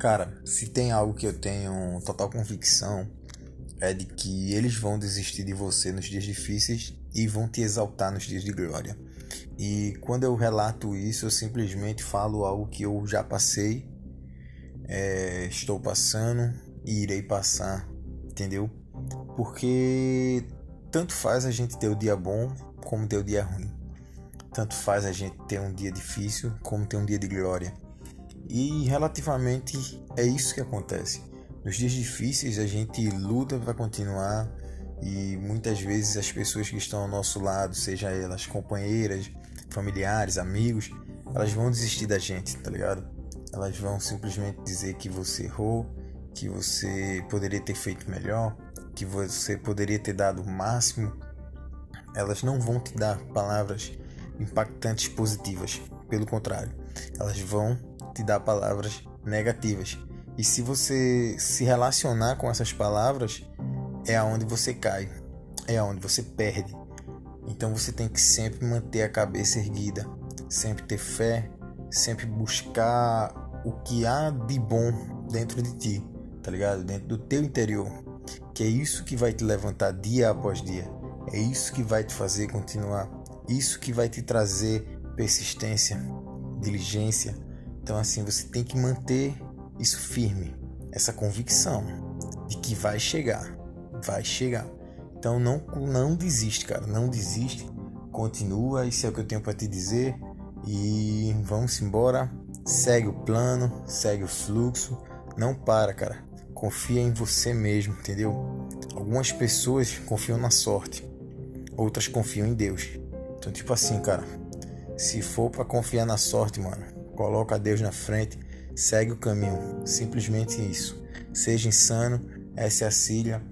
Cara, se tem algo que eu tenho total convicção é de que eles vão desistir de você nos dias difíceis e vão te exaltar nos dias de glória. E quando eu relato isso, eu simplesmente falo algo que eu já passei, é, estou passando e irei passar, entendeu? Porque tanto faz a gente ter o dia bom como ter o dia ruim. Tanto faz a gente ter um dia difícil como ter um dia de glória. E relativamente é isso que acontece. Nos dias difíceis a gente luta para continuar e muitas vezes as pessoas que estão ao nosso lado, seja elas companheiras, familiares, amigos, elas vão desistir da gente, tá ligado? Elas vão simplesmente dizer que você errou, que você poderia ter feito melhor, que você poderia ter dado o máximo. Elas não vão te dar palavras impactantes positivas, pelo contrário, elas vão te dar palavras negativas. E se você se relacionar com essas palavras, é aonde você cai, é aonde você perde. Então você tem que sempre manter a cabeça erguida, sempre ter fé, sempre buscar o que há de bom dentro de ti, tá ligado? Dentro do teu interior. Que é isso que vai te levantar dia após dia. É isso que vai te fazer continuar. Isso que vai te trazer persistência, diligência. Então assim, você tem que manter isso firme, essa convicção de que vai chegar, vai chegar. Então não não desiste, cara, não desiste. Continua, isso é o que eu tenho para te dizer e vamos embora. Segue o plano, segue o fluxo, não para, cara. Confia em você mesmo, entendeu? Algumas pessoas confiam na sorte, outras confiam em Deus. Então, tipo assim, cara, se for para confiar na sorte, mano, coloca Deus na frente, segue o caminho. Simplesmente isso. Seja insano, essa é a Cília.